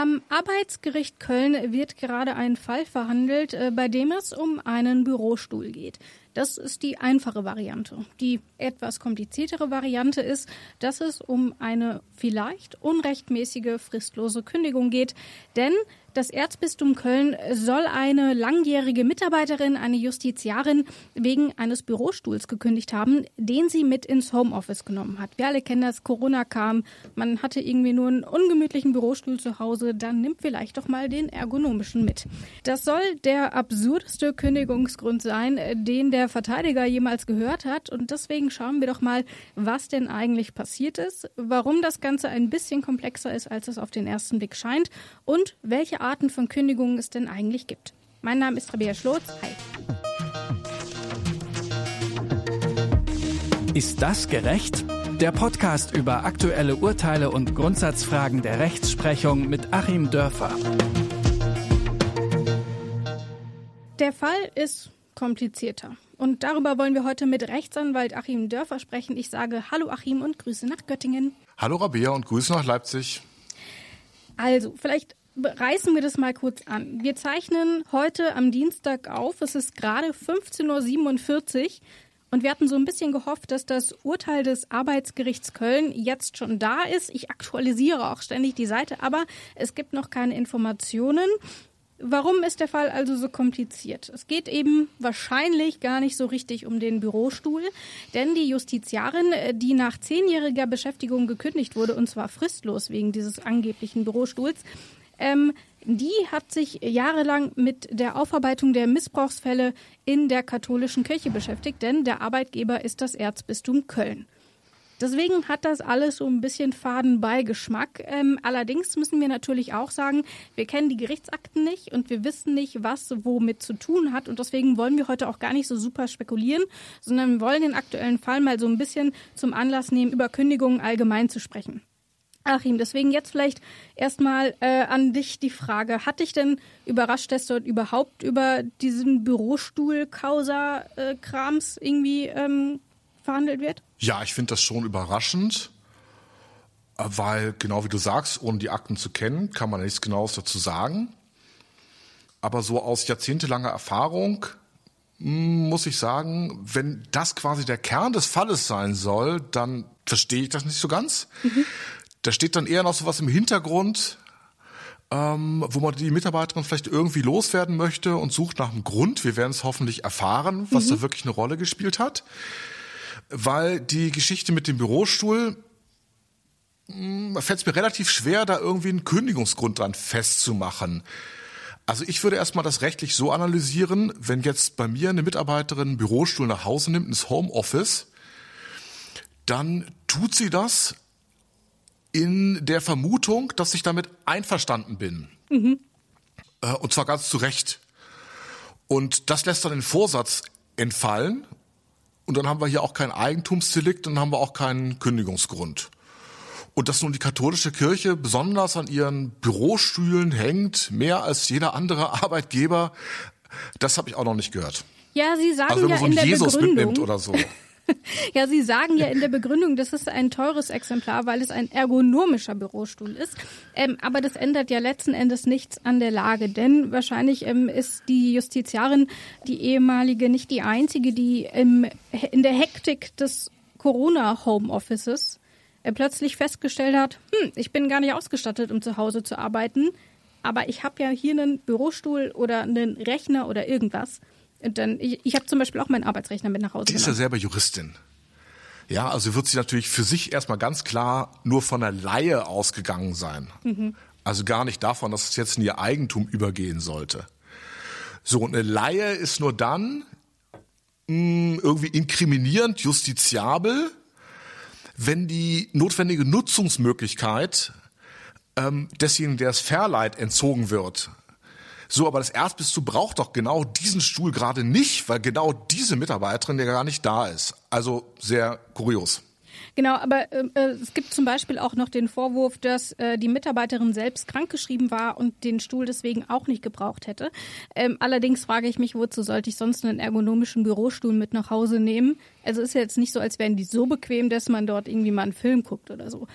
Am Arbeitsgericht Köln wird gerade ein Fall verhandelt, äh, bei dem es um einen Bürostuhl geht. Das ist die einfache Variante. Die etwas kompliziertere Variante ist, dass es um eine vielleicht unrechtmäßige fristlose Kündigung geht, denn das Erzbistum Köln soll eine langjährige Mitarbeiterin, eine Justiziarin, wegen eines Bürostuhls gekündigt haben, den sie mit ins Homeoffice genommen hat. Wir alle kennen das, Corona kam, man hatte irgendwie nur einen ungemütlichen Bürostuhl zu Hause, dann nimmt vielleicht doch mal den ergonomischen mit. Das soll der absurdeste Kündigungsgrund sein, den der Verteidiger jemals gehört hat. Und deswegen schauen wir doch mal, was denn eigentlich passiert ist, warum das Ganze ein bisschen komplexer ist, als es auf den ersten Blick scheint und welche Arten von Kündigungen es denn eigentlich gibt. Mein Name ist Rabea Schlotz. Hi. Ist das gerecht? Der Podcast über aktuelle Urteile und Grundsatzfragen der Rechtsprechung mit Achim Dörfer. Der Fall ist komplizierter. Und darüber wollen wir heute mit Rechtsanwalt Achim Dörfer sprechen. Ich sage Hallo Achim und Grüße nach Göttingen. Hallo Rabea und Grüße nach Leipzig. Also, vielleicht reißen wir das mal kurz an. Wir zeichnen heute am Dienstag auf. Es ist gerade 15.47 Uhr. Und wir hatten so ein bisschen gehofft, dass das Urteil des Arbeitsgerichts Köln jetzt schon da ist. Ich aktualisiere auch ständig die Seite, aber es gibt noch keine Informationen. Warum ist der Fall also so kompliziert? Es geht eben wahrscheinlich gar nicht so richtig um den Bürostuhl, denn die Justiziarin, die nach zehnjähriger Beschäftigung gekündigt wurde, und zwar fristlos wegen dieses angeblichen Bürostuhls, ähm, die hat sich jahrelang mit der Aufarbeitung der Missbrauchsfälle in der katholischen Kirche beschäftigt, denn der Arbeitgeber ist das Erzbistum Köln. Deswegen hat das alles so ein bisschen Fadenbeigeschmack. Ähm, allerdings müssen wir natürlich auch sagen, wir kennen die Gerichtsakten nicht und wir wissen nicht, was womit zu tun hat. Und deswegen wollen wir heute auch gar nicht so super spekulieren, sondern wollen den aktuellen Fall mal so ein bisschen zum Anlass nehmen, über Kündigungen allgemein zu sprechen. Achim, deswegen jetzt vielleicht erstmal äh, an dich die Frage. Hat dich denn überrascht, dass dort überhaupt über diesen Bürostuhl-Causa-Krams äh, irgendwie ähm, verhandelt wird? Ja, ich finde das schon überraschend, weil genau wie du sagst, ohne die Akten zu kennen, kann man nichts Genaues dazu sagen. Aber so aus jahrzehntelanger Erfahrung hm, muss ich sagen, wenn das quasi der Kern des Falles sein soll, dann verstehe ich das nicht so ganz. Mhm. Da steht dann eher noch so was im Hintergrund, ähm, wo man die Mitarbeiterin vielleicht irgendwie loswerden möchte und sucht nach einem Grund. Wir werden es hoffentlich erfahren, was mhm. da wirklich eine Rolle gespielt hat. Weil die Geschichte mit dem Bürostuhl, mh, fällt es mir relativ schwer, da irgendwie einen Kündigungsgrund dran festzumachen. Also ich würde erstmal das rechtlich so analysieren, wenn jetzt bei mir eine Mitarbeiterin einen Bürostuhl nach Hause nimmt, ins Homeoffice, dann tut sie das in der Vermutung, dass ich damit einverstanden bin. Mhm. Äh, und zwar ganz zu Recht. Und das lässt dann den Vorsatz entfallen. Und dann haben wir hier auch kein Eigentumsdelikt und dann haben wir auch keinen Kündigungsgrund. Und dass nun die katholische Kirche besonders an ihren Bürostühlen hängt, mehr als jeder andere Arbeitgeber, das habe ich auch noch nicht gehört. Ja, Sie sagen also wenn man ja so einen in der Jesus Begründung, mitnimmt oder so. ja, Sie sagen ja in der Begründung, das ist ein teures Exemplar, weil es ein ergonomischer Bürostuhl ist. Ähm, aber das ändert ja letzten Endes nichts an der Lage, denn wahrscheinlich ähm, ist die Justiziarin, die ehemalige, nicht die einzige, die ähm, in der Hektik des Corona-Homeoffices äh, plötzlich festgestellt hat, hm, ich bin gar nicht ausgestattet, um zu Hause zu arbeiten, aber ich habe ja hier einen Bürostuhl oder einen Rechner oder irgendwas. Dann, ich ich habe zum Beispiel auch meinen Arbeitsrechner mit nach Hause. Die ist ja selber Juristin. Ja, also wird sie natürlich für sich erstmal ganz klar nur von der Laie ausgegangen sein. Mhm. Also gar nicht davon, dass es jetzt in ihr Eigentum übergehen sollte. So, eine Laie ist nur dann mh, hm, irgendwie inkriminierend, justiziabel, wenn die notwendige Nutzungsmöglichkeit ähm, desjenigen, der es verleiht, entzogen wird. So, aber das Erzbistum braucht doch genau diesen Stuhl gerade nicht, weil genau diese Mitarbeiterin ja gar nicht da ist. Also sehr kurios. Genau, aber äh, äh, es gibt zum Beispiel auch noch den Vorwurf, dass äh, die Mitarbeiterin selbst krankgeschrieben war und den Stuhl deswegen auch nicht gebraucht hätte. Ähm, allerdings frage ich mich, wozu sollte ich sonst einen ergonomischen Bürostuhl mit nach Hause nehmen? Also ist ja jetzt nicht so, als wären die so bequem, dass man dort irgendwie mal einen Film guckt oder so.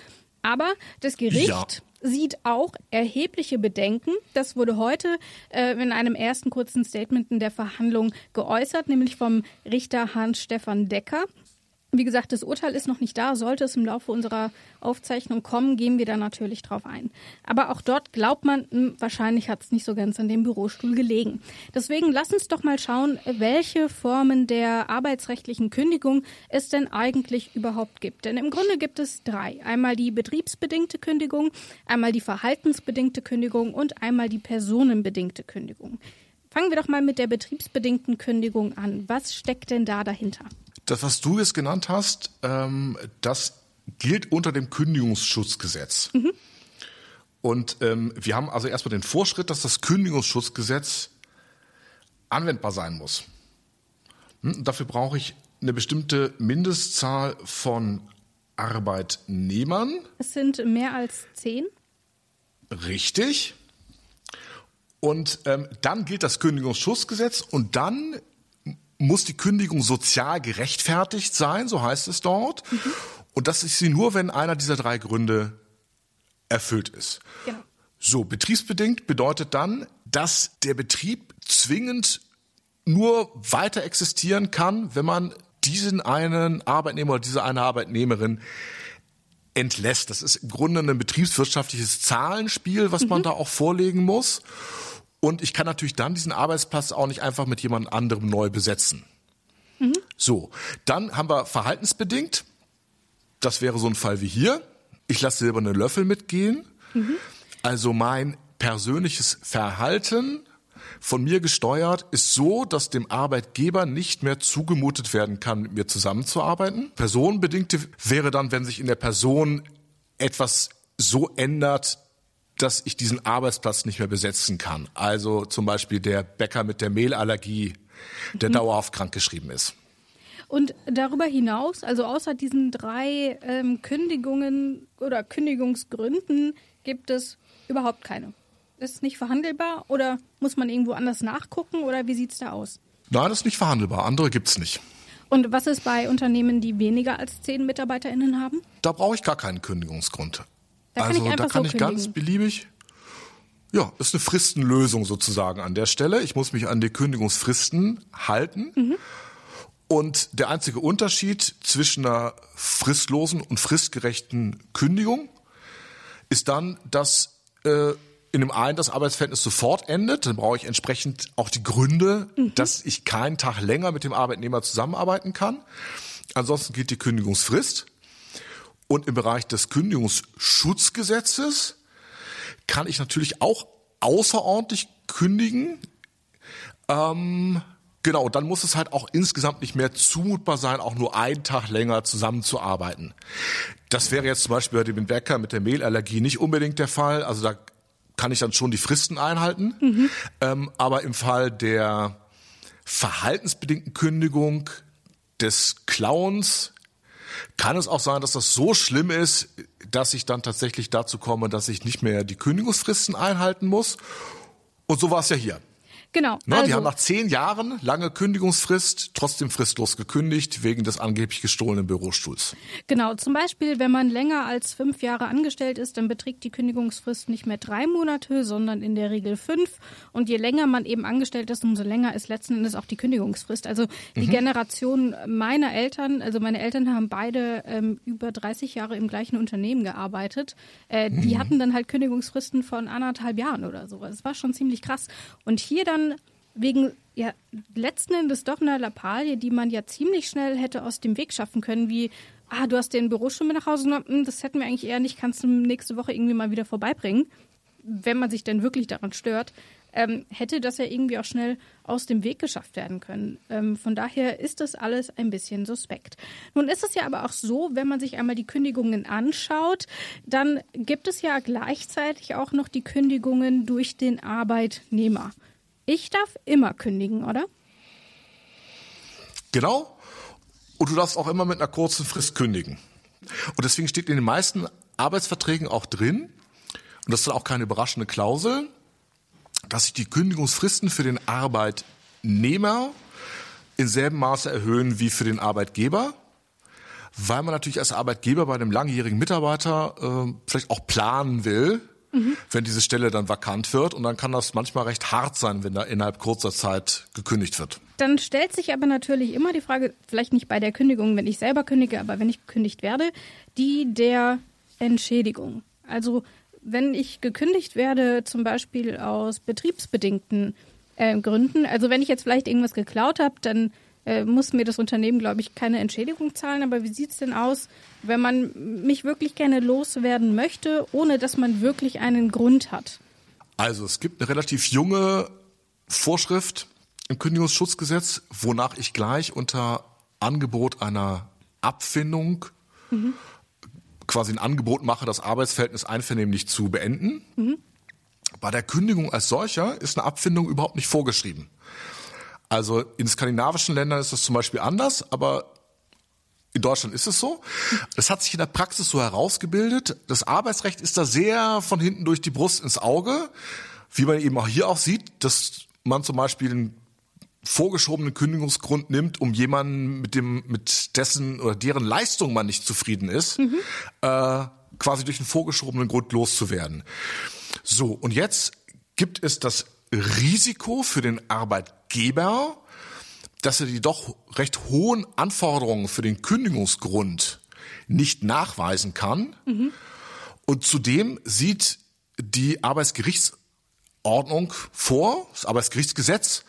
Aber das Gericht Ja. sieht auch erhebliche Bedenken. Das wurde heute äh, in einem ersten kurzen Statement in der Verhandlung geäußert, nämlich vom Richter Hans-Stefan Decker. Wie gesagt, das Urteil ist noch nicht da. Sollte es im Laufe unserer Aufzeichnung kommen, gehen wir da natürlich drauf ein. Aber auch dort glaubt man, hm, wahrscheinlich hat es nicht so ganz an dem Bürostuhl gelegen. Deswegen lass uns doch mal schauen, welche Formen der arbeitsrechtlichen Kündigung es denn eigentlich überhaupt gibt. Denn im Grunde gibt es drei. Einmal die betriebsbedingte Kündigung, einmal die verhaltensbedingte Kündigung und einmal die personenbedingte Kündigung. Fangen wir doch mal mit der betriebsbedingten Kündigung an. Was steckt denn da dahinter? Das, was du jetzt genannt hast, ähm, das gilt unter dem Kündigungsschutzgesetz. Und ähm, wir haben also erstmal den Vorschritt, dass das Kündigungsschutzgesetz anwendbar sein muss. Hm, dafür brauche ich eine bestimmte Mindestzahl von Arbeitnehmern. Es sind mehr als zehn. Richtig. Und ähm, dann gilt das Kündigungsschutzgesetz und dann muss die Kündigung sozial gerechtfertigt sein, so heißt es dort. Und das ist sie nur, wenn einer dieser drei Gründe erfüllt ist. Genau. So, betriebsbedingt bedeutet dann, dass der Betrieb zwingend nur weiter existieren kann, wenn man diesen einen Arbeitnehmer oder diese eine Arbeitnehmerin entlässt. Das ist im Grunde ein betriebswirtschaftliches Zahlenspiel, was man da auch vorlegen muss. Und ich kann natürlich dann diesen Arbeitsplatz auch nicht einfach mit jemand anderem neu besetzen. So, dann haben wir verhaltensbedingt. Das wäre so ein Fall wie hier. Ich lasse silberne Löffel mitgehen. Also mein persönliches Verhalten von mir gesteuert ist so, dass dem Arbeitgeber nicht mehr zugemutet werden kann, mit mir zusammenzuarbeiten. Personenbedingte wäre dann, wenn sich in der Person etwas so ändert, dass ich diesen Arbeitsplatz nicht mehr besetzen kann. Also zum Beispiel der Bäcker mit der Mehlallergie, der dauerhaft krankgeschrieben ist. Und darüber hinaus, also außer diesen drei ähm, Kündigungen oder Kündigungsgründen, gibt es überhaupt keine. Ist nicht verhandelbar oder muss man irgendwo anders nachgucken oder wie sieht's da aus? Nein, das ist nicht verhandelbar. Andere gibt's nicht. Und was ist bei Unternehmen, die weniger als zehn MitarbeiterInnen haben? Da brauche ich gar keinen Kündigungsgrund. Da kann also ich einfach da kann so ich ganz kündigen. beliebig. Ja, ist eine Fristenlösung sozusagen an der Stelle. Ich muss mich an die Kündigungsfristen halten. Mhm. Und der einzige Unterschied zwischen einer fristlosen und fristgerechten Kündigung ist dann, dass äh, in dem einen das Arbeitsverhältnis sofort endet. Dann brauche ich entsprechend auch die Gründe, dass ich keinen Tag länger mit dem Arbeitnehmer zusammenarbeiten kann. Ansonsten gilt die Kündigungsfrist. Und im Bereich des Kündigungsschutzgesetzes kann ich natürlich auch außerordentlich kündigen. Ähm, genau, dann muss es halt auch insgesamt nicht mehr zumutbar sein, auch nur einen Tag länger zusammenzuarbeiten. Das wäre jetzt zum Beispiel bei dem Bäcker mit der Mehlallergie nicht unbedingt der Fall. Also da kann ich dann schon die Fristen einhalten. Ähm, aber im Fall der verhaltensbedingten Kündigung des Clowns kann es auch sein, dass das so schlimm ist, dass ich dann tatsächlich dazu komme, dass ich nicht mehr die Kündigungsfristen einhalten muss. Und so war es ja hier. Genau. Ne, also, die haben nach zehn Jahren lange Kündigungsfrist trotzdem fristlos gekündigt wegen des angeblich gestohlenen Bürostuhls. Genau, zum Beispiel, wenn man länger als fünf Jahre angestellt ist, dann beträgt die Kündigungsfrist nicht mehr drei Monate, sondern in der Regel fünf. Und je länger man eben angestellt ist, umso länger ist letzten Endes auch die Kündigungsfrist. Also die Generation meiner Eltern, also meine Eltern haben beide ähm, über 30 Jahre im gleichen Unternehmen gearbeitet. Äh, Die hatten dann halt Kündigungsfristen von anderthalb Jahren oder so. Das war schon ziemlich krass. Und hier dann wegen ja letzten Endes doch einer Lappalie, die man ja ziemlich schnell hätte aus dem Weg schaffen können, wie ah, du hast den Bürostuhl mit nach Hause genommen, hm, das hätten wir eigentlich eher nicht, kannst du nächste Woche irgendwie mal wieder vorbeibringen, wenn man sich denn wirklich daran stört, ähm, hätte das ja irgendwie auch schnell aus dem Weg geschafft werden können. Ähm, von daher ist das alles ein bisschen suspekt. Nun ist es ja aber auch so, wenn man sich einmal die Kündigungen anschaut, dann gibt es ja gleichzeitig auch noch die Kündigungen durch den Arbeitnehmer. Ich darf immer kündigen, oder? Genau. Und du darfst auch immer mit einer kurzen Frist kündigen. Und deswegen steht in den meisten Arbeitsverträgen auch drin, und das ist auch keine überraschende Klausel, dass sich die Kündigungsfristen für den Arbeitnehmer in selben Maße erhöhen wie für den Arbeitgeber, weil man natürlich als Arbeitgeber bei einem langjährigen Mitarbeiter äh, vielleicht auch planen will, mhm. wenn diese Stelle dann vakant wird. Und dann kann das manchmal recht hart sein, wenn da innerhalb kurzer Zeit gekündigt wird. Dann stellt sich aber natürlich immer die Frage, vielleicht nicht bei der Kündigung, wenn ich selber kündige, aber wenn ich gekündigt werde, die der Entschädigung. Also wenn ich gekündigt werde, zum Beispiel aus betriebsbedingten äh, Gründen, also wenn ich jetzt vielleicht irgendwas geklaut habe, dann äh, muss mir das Unternehmen, glaube ich, keine Entschädigung zahlen. Aber wie sieht es denn aus, wenn man mich wirklich gerne loswerden möchte, ohne dass man wirklich einen Grund hat? Also es gibt eine relativ junge Vorschrift im Kündigungsschutzgesetz, wonach ich gleich unter Angebot einer Abfindung mhm. quasi ein Angebot mache, das Arbeitsverhältnis einvernehmlich zu beenden. Mhm. Bei der Kündigung als solcher ist eine Abfindung überhaupt nicht vorgeschrieben. Also in skandinavischen Ländern ist das zum Beispiel anders, aber in Deutschland ist es so. Das hat sich in der Praxis so herausgebildet. Das Arbeitsrecht ist da sehr von hinten durch die Brust ins Auge, wie man eben auch hier auch sieht, dass man zum Beispiel einen vorgeschobenen Kündigungsgrund nimmt, um jemanden mit dem, mit dessen oder deren Leistung man nicht zufrieden ist, mhm. äh, quasi durch einen vorgeschobenen Grund loszuwerden. So, und jetzt gibt es das Risiko für den Arbeitgeber, dass er die doch recht hohen Anforderungen für den Kündigungsgrund nicht nachweisen kann. Mhm. Und zudem sieht die Arbeitsgerichtsordnung vor, das Arbeitsgerichtsgesetz,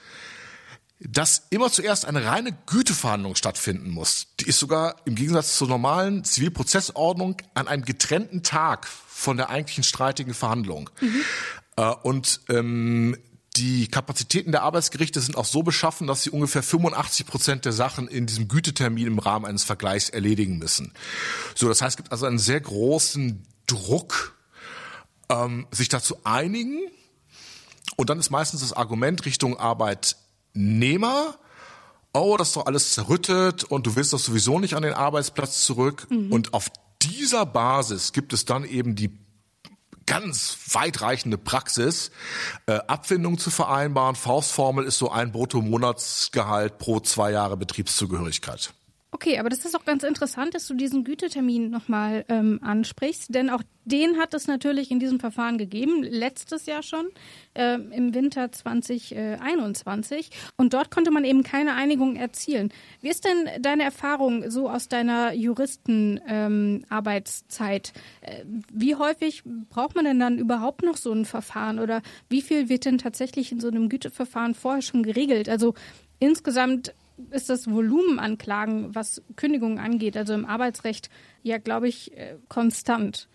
dass immer zuerst eine reine Güteverhandlung stattfinden muss. Die ist sogar im Gegensatz zur normalen Zivilprozessordnung an einem getrennten Tag von der eigentlichen streitigen Verhandlung. Mhm. Und ähm, die Kapazitäten der Arbeitsgerichte sind auch so beschaffen, dass sie ungefähr 85 Prozent der Sachen in diesem Gütetermin im Rahmen eines Vergleichs erledigen müssen. So, das heißt, es gibt also einen sehr großen Druck, ähm, sich dazu einigen. Und dann ist meistens das Argument Richtung Arbeitnehmer, oh, das ist doch alles zerrüttet und du willst doch sowieso nicht an den Arbeitsplatz zurück. Mhm. Und auf dieser Basis gibt es dann eben die ganz weitreichende Praxis, äh, Abfindung zu vereinbaren. Faustformel ist so ein Bruttomonatsgehalt pro zwei Jahre Betriebszugehörigkeit. Okay, aber das ist auch ganz interessant, dass du diesen Gütetermin nochmal ähm, ansprichst, denn auch den hat es natürlich in diesem Verfahren gegeben, letztes Jahr schon, äh, im Winter 2021. Und dort konnte man eben keine Einigung erzielen. Wie ist denn deine Erfahrung so aus deiner Juristenarbeitszeit? Ähm, äh, wie häufig braucht man denn dann überhaupt noch so ein Verfahren oder wie viel wird denn tatsächlich in so einem Güteverfahren vorher schon geregelt? Also insgesamt ist das Volumen an Klagen, was Kündigungen angeht, also im Arbeitsrecht, ja, glaube ich, äh, konstant.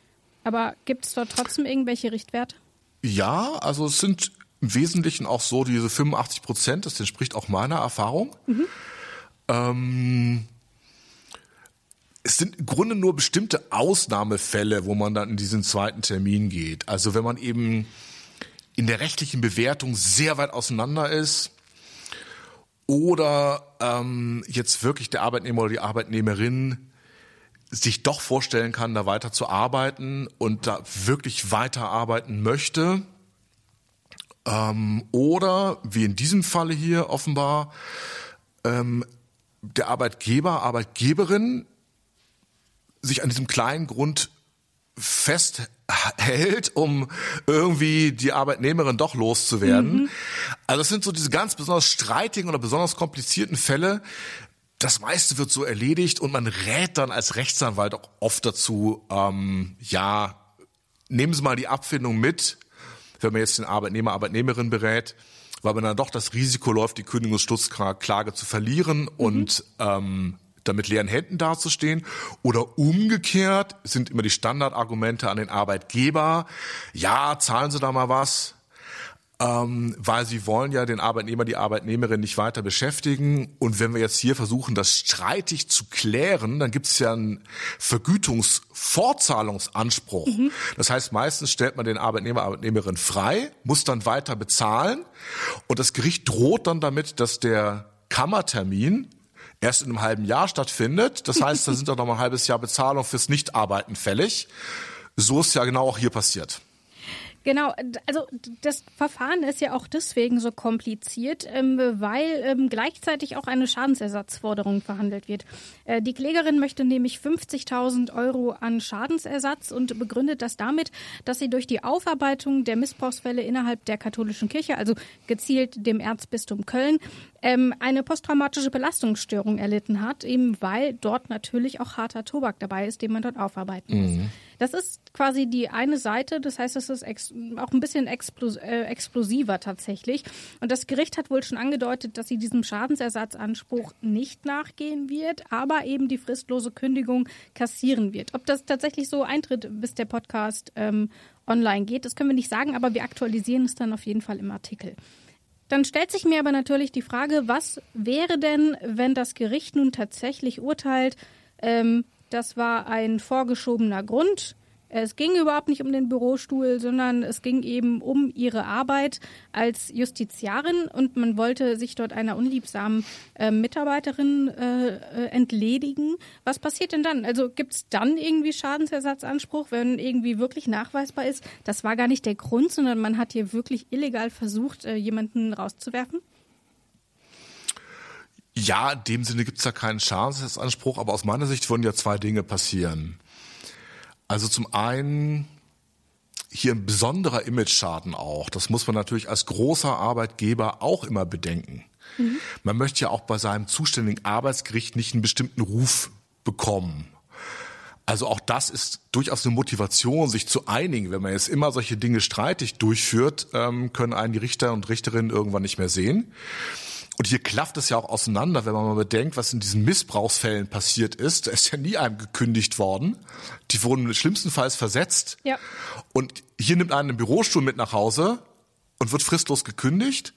Aber gibt es dort trotzdem irgendwelche Richtwerte? Ja, also es sind im Wesentlichen auch so diese 85 Prozent, das entspricht auch meiner Erfahrung. Mhm. Ähm, es sind im Grunde nur bestimmte Ausnahmefälle, wo man dann in diesen zweiten Termin geht. Also wenn man eben in der rechtlichen Bewertung sehr weit auseinander ist, oder ähm, jetzt wirklich der Arbeitnehmer oder die Arbeitnehmerin sich doch vorstellen kann, da weiter zu arbeiten und da wirklich weiterarbeiten möchte. Ähm, oder, wie in diesem Falle hier offenbar, ähm, der Arbeitgeber, Arbeitgeberin sich an diesem kleinen Grund festhält, um irgendwie die Arbeitnehmerin doch loszuwerden. Mhm. Also es sind so diese ganz besonders streitigen oder besonders komplizierten Fälle. Das meiste wird so erledigt und man rät dann als Rechtsanwalt auch oft dazu, ähm, ja, nehmen Sie mal die Abfindung mit, wenn man jetzt den Arbeitnehmer, Arbeitnehmerin berät, weil man dann doch das Risiko läuft, die Kündigungsstutzklage zu verlieren mhm. und ähm, da mit leeren Händen dazustehen. Oder umgekehrt sind immer die Standardargumente an den Arbeitgeber. Ja, zahlen Sie da mal was. Ähm, weil sie wollen ja den Arbeitnehmer, die Arbeitnehmerin nicht weiter beschäftigen. Und wenn wir jetzt hier versuchen, das streitig zu klären, dann gibt es ja einen Vergütungsfortzahlungsanspruch. Mhm. Das heißt, meistens stellt man den Arbeitnehmer, Arbeitnehmerin frei, muss dann weiter bezahlen. Und das Gericht droht dann damit, dass der Kammertermin erst in einem halben Jahr stattfindet. Das heißt, da sind doch noch mal ein halbes Jahr Bezahlung fürs Nichtarbeiten fällig. So ist ja genau auch hier passiert. Genau, also das Verfahren ist ja auch deswegen so kompliziert, ähm, weil ähm, gleichzeitig auch eine Schadensersatzforderung verhandelt wird. Äh, die Klägerin möchte nämlich 50.000 Euro an Schadensersatz und begründet das damit, dass sie durch die Aufarbeitung der Missbrauchsfälle innerhalb der katholischen Kirche, also gezielt dem Erzbistum Köln, ähm, eine posttraumatische Belastungsstörung erlitten hat, eben weil dort natürlich auch harter Tobak dabei ist, den man dort aufarbeiten muss. Mhm. Das ist quasi die eine Seite, das heißt, es ist auch ein bisschen explos äh, explosiver tatsächlich. Und das Gericht hat wohl schon angedeutet, dass sie diesem Schadensersatzanspruch nicht nachgehen wird, aber eben die fristlose Kündigung kassieren wird. Ob das tatsächlich so eintritt, bis der Podcast ähm, online geht, das können wir nicht sagen, aber wir aktualisieren es dann auf jeden Fall im Artikel. Dann stellt sich mir aber natürlich die Frage, was wäre denn, wenn das Gericht nun tatsächlich urteilt, ähm, das war ein vorgeschobener Grund. Es ging überhaupt nicht um den Bürostuhl, sondern es ging eben um ihre Arbeit als Justiziarin und man wollte sich dort einer unliebsamen äh, Mitarbeiterin äh, entledigen. Was passiert denn dann? Also gibt es dann irgendwie Schadensersatzanspruch, wenn irgendwie wirklich nachweisbar ist, das war gar nicht der Grund, sondern man hat hier wirklich illegal versucht, äh, jemanden rauszuwerfen? Ja, in dem Sinne gibt es da keinen Schadensersatzanspruch, aber aus meiner Sicht würden ja zwei Dinge passieren. Also zum einen hier ein besonderer Image-Schaden auch. Das muss man natürlich als großer Arbeitgeber auch immer bedenken. Mhm. Man möchte ja auch bei seinem zuständigen Arbeitsgericht nicht einen bestimmten Ruf bekommen. Also auch das ist durchaus eine Motivation, sich zu einigen. Wenn man jetzt immer solche Dinge streitig durchführt, ähm, können einen die Richter und Richterinnen irgendwann nicht mehr sehen. Und hier klafft es ja auch auseinander, wenn man mal bedenkt, was in diesen Missbrauchsfällen passiert ist. Da ist ja nie einem gekündigt worden. Die wurden schlimmstenfalls versetzt. Ja. Und hier nimmt einen einen Bürostuhl mit nach Hause und wird fristlos gekündigt.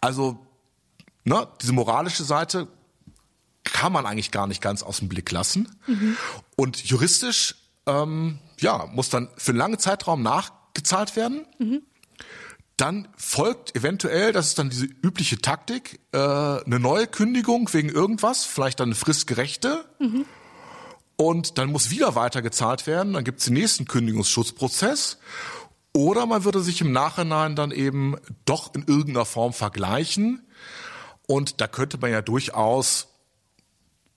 Also, ne, diese moralische Seite kann man eigentlich gar nicht ganz aus dem Blick lassen. Mhm. Und juristisch, ähm, ja, muss dann für einen langen Zeitraum nachgezahlt werden. Mhm. Dann folgt eventuell, das ist dann diese übliche Taktik, äh, eine neue Kündigung wegen irgendwas, vielleicht dann eine fristgerechte. Mhm. Und dann muss wieder weiter gezahlt werden. Dann gibt es den nächsten Kündigungsschutzprozess. Oder man würde sich im Nachhinein dann eben doch in irgendeiner Form vergleichen. Und da könnte man ja durchaus,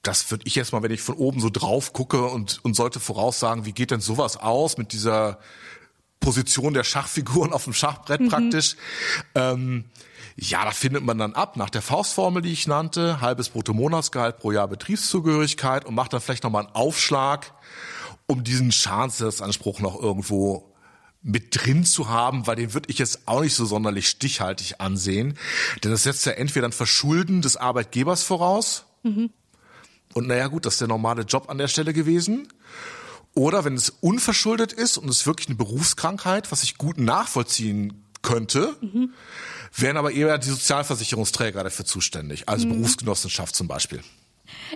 das würde ich jetzt mal, wenn ich von oben so drauf gucke und, und sollte voraussagen, wie geht denn sowas aus mit dieser Position der Schachfiguren auf dem Schachbrett mhm. praktisch. Ähm, ja, da findet man dann ab nach der Faustformel, die ich nannte, halbes Bruttomonatsgehalt pro Jahr Betriebszugehörigkeit und macht dann vielleicht nochmal einen Aufschlag, um diesen Schadensersatzanspruch noch irgendwo mit drin zu haben, weil den würde ich jetzt auch nicht so sonderlich stichhaltig ansehen. Denn das setzt ja entweder ein Verschulden des Arbeitgebers voraus. Mhm. Und naja gut, das ist der normale Job an der Stelle gewesen. Oder wenn es unverschuldet ist und es wirklich eine Berufskrankheit, was ich gut nachvollziehen könnte, mhm. wären aber eher die Sozialversicherungsträger dafür zuständig, also mhm. Berufsgenossenschaft zum Beispiel.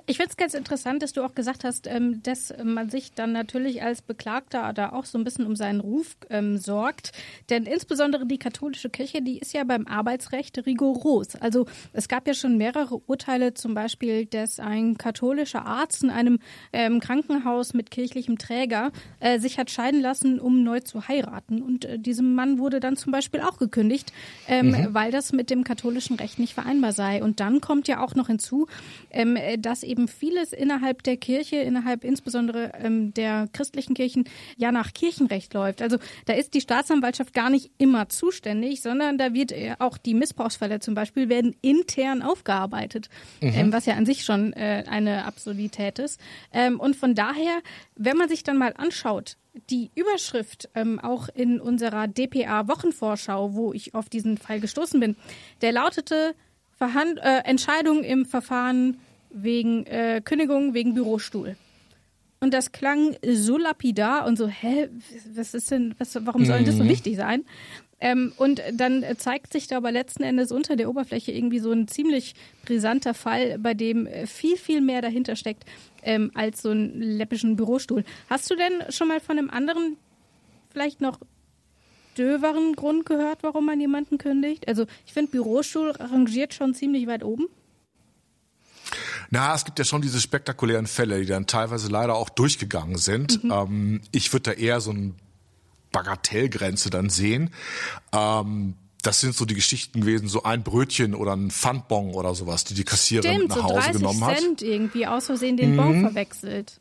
Ich finde es ganz interessant, dass du auch gesagt hast, ähm, dass man sich dann natürlich als Beklagter da auch so ein bisschen um seinen Ruf ähm, sorgt. Denn insbesondere die katholische Kirche, die ist ja beim Arbeitsrecht rigoros. Also es gab ja schon mehrere Urteile, zum Beispiel, dass ein katholischer Arzt in einem ähm, Krankenhaus mit kirchlichem Träger äh, sich hat scheiden lassen, um neu zu heiraten. Und äh, diesem Mann wurde dann zum Beispiel auch gekündigt, mhm. weil das mit dem katholischen Recht nicht vereinbar sei. Und dann kommt ja auch noch hinzu, ähm, dass eben vieles innerhalb der Kirche, innerhalb insbesondere ähm, der christlichen Kirchen, ja nach Kirchenrecht läuft. Also da ist die Staatsanwaltschaft gar nicht immer zuständig, sondern da wird äh, auch die Missbrauchsfälle zum Beispiel werden intern aufgearbeitet, mhm. ähm, was ja an sich schon äh, eine Absurdität ist. Ähm, und von daher, wenn man sich dann mal anschaut, die Überschrift ähm, auch in unserer DPA-Wochenvorschau, wo ich auf diesen Fall gestoßen bin, der lautete Verhand äh, Entscheidung im Verfahren wegen äh, Kündigung wegen Bürostuhl. Und das klang so lapidar und so, hä, was ist denn, was, warum soll das so mhm. wichtig sein? Ähm, und dann zeigt sich da aber letzten Endes unter der Oberfläche irgendwie so ein ziemlich brisanter Fall, bei dem viel, viel mehr dahinter steckt ähm, als so einen läppischen Bürostuhl. Hast du denn schon mal von einem anderen, vielleicht noch döveren Grund gehört, warum man jemanden kündigt? Also ich finde, Bürostuhl rangiert schon ziemlich weit oben. Na, es gibt ja schon diese spektakulären Fälle, die dann teilweise leider auch durchgegangen sind. Mhm. Ähm, ich würde da eher so ein Bagatellgrenze dann sehen. Ähm, das sind so die Geschichten gewesen, so ein Brötchen oder ein Pfandbon oder sowas, die die Kassiererin Stimmt, nach so Hause 30 genommen hat. Cent irgendwie aus Versehen den Bon verwechselt.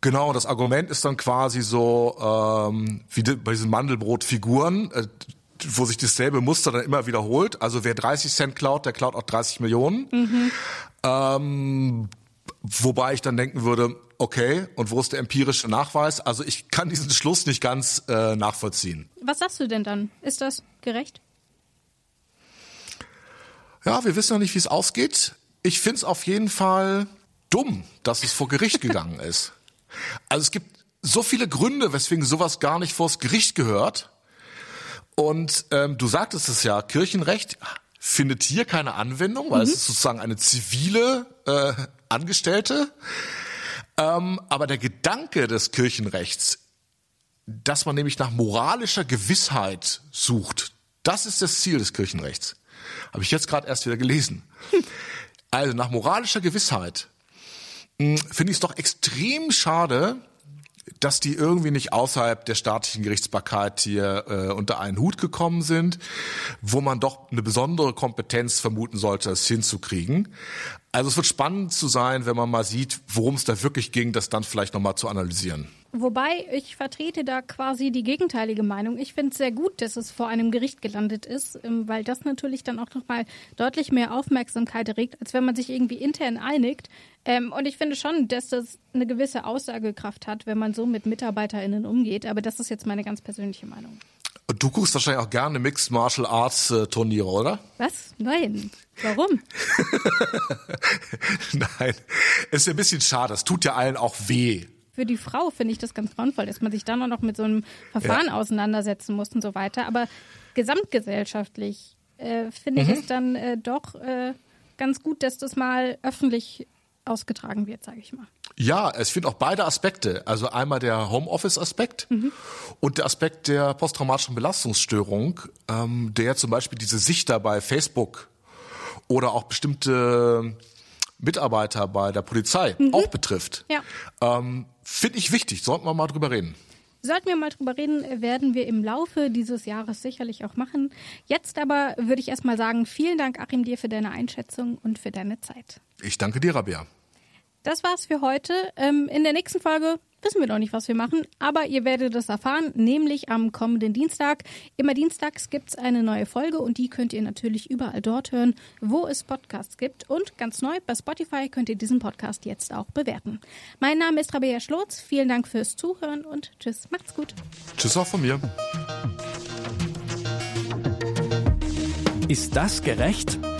Genau, das Argument ist dann quasi so ähm, wie bei diesen Mandelbrotfiguren, äh, wo sich dasselbe Muster dann immer wiederholt. Also wer 30 Cent klaut, der klaut auch 30 Millionen. Ähm, wobei ich dann denken würde, okay, und wo ist der empirische Nachweis? Also ich kann diesen Schluss nicht ganz äh, nachvollziehen. Was sagst du denn dann? Ist das gerecht? Ja, wir wissen noch nicht, wie es ausgeht. Ich find's auf jeden Fall dumm, dass es vor Gericht gegangen ist. Also es gibt so viele Gründe, weswegen sowas gar nicht vors Gericht gehört. Und ähm, du sagtest es ja, Kirchenrecht findet hier keine Anwendung, weil es ist sozusagen eine zivile äh, Angestellte. Ähm, aber der Gedanke des Kirchenrechts, dass man nämlich nach moralischer Gewissheit sucht, das ist das Ziel des Kirchenrechts. Habe ich jetzt gerade erst wieder gelesen. Also nach moralischer Gewissheit mh, finde ich es doch extrem schade, dass die irgendwie nicht außerhalb der staatlichen Gerichtsbarkeit hier äh, unter einen Hut gekommen sind, wo man doch eine besondere Kompetenz vermuten sollte, das hinzukriegen. Also es wird spannend zu sein, wenn man mal sieht, worum es da wirklich ging, das dann vielleicht nochmal zu analysieren. Wobei ich vertrete da quasi die gegenteilige Meinung. Ich finde es sehr gut, dass es vor einem Gericht gelandet ist, ähm, weil das natürlich dann auch nochmal deutlich mehr Aufmerksamkeit erregt, als wenn man sich irgendwie intern einigt. Ähm, und ich finde schon, dass das eine gewisse Aussagekraft hat, wenn man so mit MitarbeiterInnen umgeht. Aber das ist jetzt meine ganz persönliche Meinung. Und du guckst wahrscheinlich auch gerne Mixed Martial Arts äh, Turniere, oder? Was? Nein. Warum? Nein, ist ja ein bisschen schade. Das tut ja allen auch weh. Für die Frau finde ich das ganz grauenvoll, dass man sich dann auch noch mit so einem Verfahren Ja. auseinandersetzen muss und so weiter. Aber gesamtgesellschaftlich äh, finde ich Mhm. es dann äh, doch äh, ganz gut, dass das mal öffentlich ausgetragen wird, sage ich mal. Ja, es finde auch beide Aspekte. Also einmal der Homeoffice-Aspekt und der Aspekt der posttraumatischen Belastungsstörung, ähm, der zum Beispiel diese Sichter bei Facebook oder auch bestimmte Mitarbeiter bei der Polizei auch betrifft. Ja. Ähm, finde ich wichtig. Sollten wir mal drüber reden. Sollten wir mal drüber reden, werden wir im Laufe dieses Jahres sicherlich auch machen. Jetzt aber würde ich erstmal sagen, vielen Dank, Achim, dir für deine Einschätzung und für deine Zeit. Ich danke dir, Rabea. Das war's für heute. Ähm, in der nächsten Folge wissen wir noch nicht, was wir machen, aber ihr werdet es erfahren, nämlich am kommenden Dienstag. Immer dienstags gibt's eine neue Folge und die könnt ihr natürlich überall dort hören, wo es Podcasts gibt. Und ganz neu, bei Spotify könnt ihr diesen Podcast jetzt auch bewerten. Mein Name ist Rabea Schlotz. Vielen Dank fürs Zuhören und tschüss. Macht's gut. Tschüss auch von mir. Ist das gerecht?